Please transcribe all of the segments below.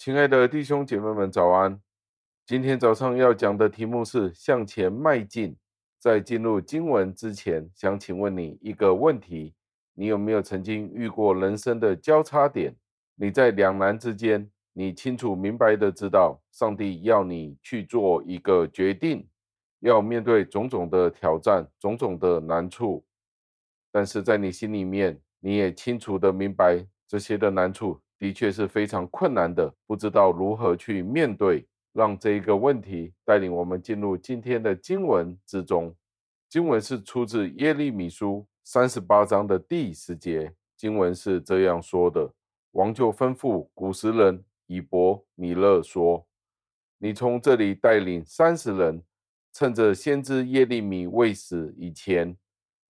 亲爱的弟兄姐妹们，早安！今天早上要讲的题目是向前迈进。在进入经文之前，想请问你一个问题：你有没有曾经遇过人生的交叉点？你在两难之间，你清楚明白的知道，上帝要你去做一个决定，要面对种种的挑战、种种的难处。但是在你心里面，你也清楚的明白，这些的难处的确是非常困难的，不知道如何去面对。让这一个问题带领我们进入今天的经文之中。经文是出自耶利米书三十八章的第十节。经文是这样说的：王就吩咐古实人以伯米勒说：“你从这里带领三十人，趁着先知耶利米未死以前，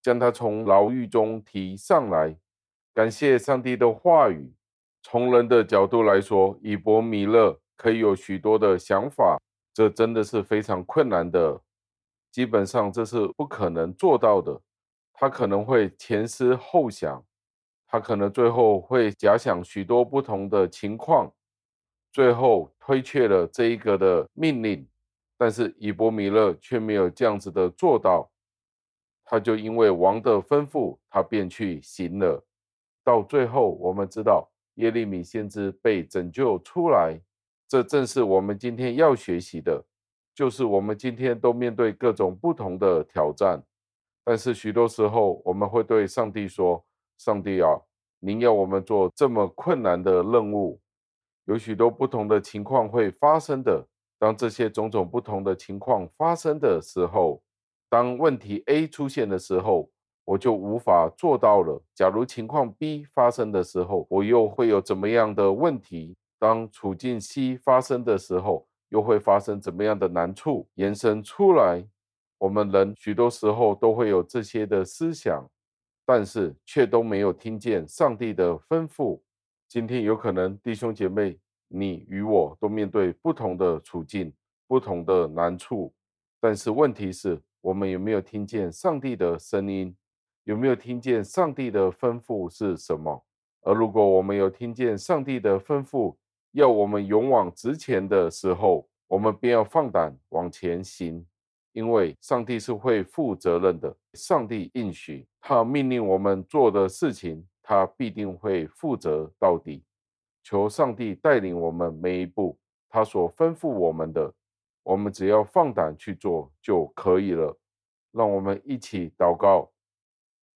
将他从牢狱中提上来。感谢上帝的话语。从人的角度来说，以伯米勒。”可以有许多的想法，这真的是非常困难的，基本上这是不可能做到的。他可能会前思后想，他可能最后会假想许多不同的情况，最后推却了这一个的命令。但是以伯米勒却没有这样子的做到，他就因为王的吩咐，他便去行了。到最后，我们知道耶利米先知被拯救出来。这正是我们今天要学习的，就是我们今天都面对各种不同的挑战，但是许多时候我们会对上帝说：“上帝啊，您要我们做这么困难的任务，有许多不同的情况会发生的。当这些种种不同的情况发生的时候，当问题 A 出现的时候，我就无法做到了。假如情况 B 发生的时候，我又会有怎么样的问题？”当处境 C 发生的时候，又会发生怎么样的难处延伸出来？我们人许多时候都会有这些的思想，但是却都没有听见上帝的吩咐。今天有可能弟兄姐妹，你与我都面对不同的处境、不同的难处，但是问题是，我们有没有听见上帝的声音？有没有听见上帝的吩咐是什么？而如果我们有听见上帝的吩咐，要我们勇往直前的时候，我们便要放胆往前行，因为上帝是会负责任的。上帝应许他命令我们做的事情，他必定会负责到底。求上帝带领我们每一步，他所吩咐我们的，我们只要放胆去做就可以了。让我们一起祷告，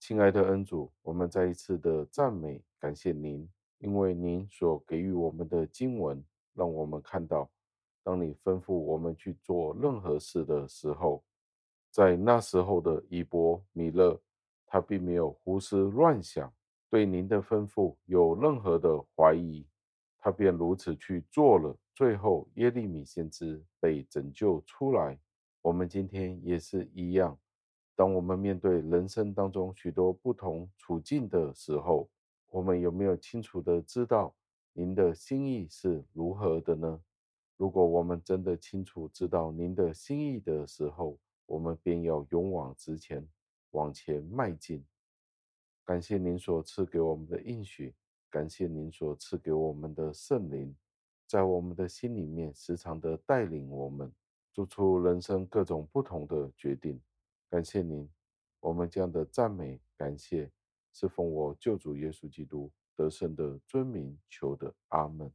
亲爱的恩主，我们再一次的赞美感谢您。因为您所给予我们的经文，让我们看到，当你吩咐我们去做任何事的时候，在那时候的以伯米勒，他并没有胡思乱想，对您的吩咐有任何的怀疑，他便如此去做了。最后，耶利米先知被拯救出来。我们今天也是一样，当我们面对人生当中许多不同处境的时候，我们有没有清楚的知道您的心意是如何的呢？如果我们真的清楚知道您的心意的时候，我们便要勇往直前，往前迈进。感谢您所赐给我们的应许，感谢您所赐给我们的圣灵，在我们的心里面时常的带领我们做出人生各种不同的决定。感谢您，我们将的赞美感谢。是奉我救主耶稣基督得胜的尊名求的，阿门。